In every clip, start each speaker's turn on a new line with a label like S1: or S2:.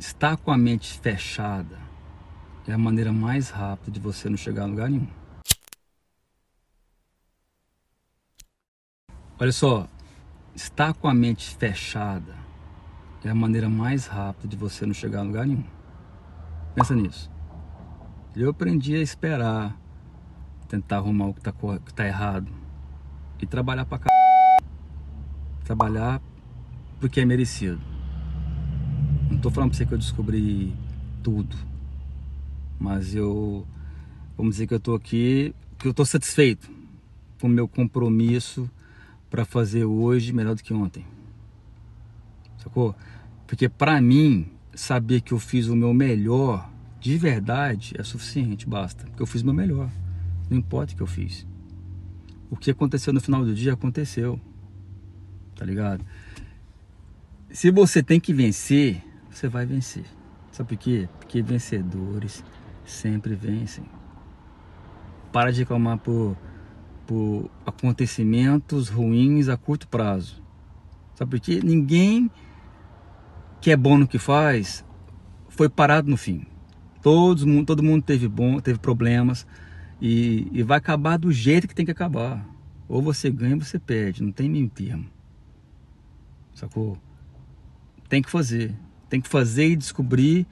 S1: estar com a mente fechada é a maneira mais rápida de você não chegar a lugar nenhum. Olha só, estar com a mente fechada é a maneira mais rápida de você não chegar a lugar nenhum. Pensa nisso. Eu aprendi a esperar, tentar arrumar o que está tá errado e trabalhar para. Trabalhar porque é merecido. Não estou falando para você que eu descobri tudo, mas eu, vamos dizer que eu estou aqui, que eu estou satisfeito com o meu compromisso para fazer hoje melhor do que ontem. Sacou? Porque para mim, saber que eu fiz o meu melhor de verdade é suficiente, basta. Porque eu fiz o meu melhor. Não importa o que eu fiz. O que aconteceu no final do dia aconteceu. Tá ligado? Se você tem que vencer, você vai vencer. Sabe por quê? Porque vencedores sempre vencem. Para de reclamar por, por acontecimentos ruins a curto prazo. Sabe por quê? Ninguém que é bom no que faz foi parado no fim. Todos, todo mundo teve bom, teve problemas e, e vai acabar do jeito que tem que acabar. Ou você ganha ou você perde, não tem meio termo. Sacou? Tem que fazer. Tem que fazer e descobrir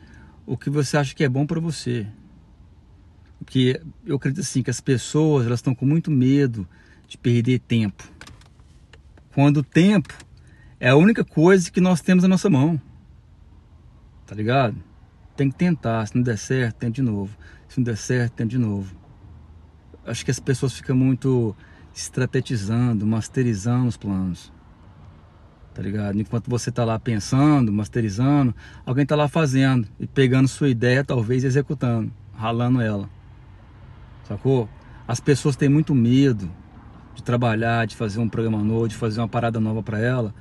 S1: o que você acha que é bom para você. Porque eu acredito assim que as pessoas elas estão com muito medo de perder tempo. Quando o tempo é a única coisa que nós temos na nossa mão. Tá ligado? Tem que tentar, se não der certo, tenta de novo. Se não der certo, tenta de novo. Acho que as pessoas ficam muito estrategizando, masterizando os planos tá ligado? Enquanto você tá lá pensando, masterizando, alguém tá lá fazendo e pegando sua ideia, talvez executando, ralando ela. Sacou? As pessoas têm muito medo de trabalhar, de fazer um programa novo, de fazer uma parada nova para ela,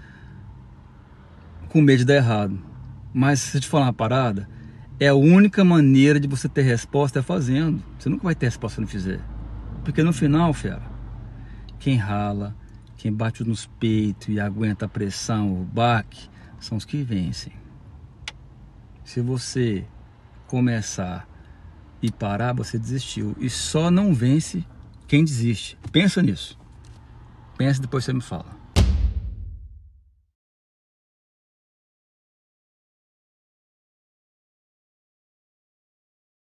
S1: com medo de dar errado. Mas se eu te falar uma parada, é a única maneira de você ter resposta é fazendo. Você nunca vai ter resposta se não fizer. Porque no final, fera, quem rala, quem bate nos peitos e aguenta a pressão, o baque, são os que vencem. Se você começar e parar, você desistiu. E só não vence quem desiste. Pensa nisso. Pensa depois você me fala.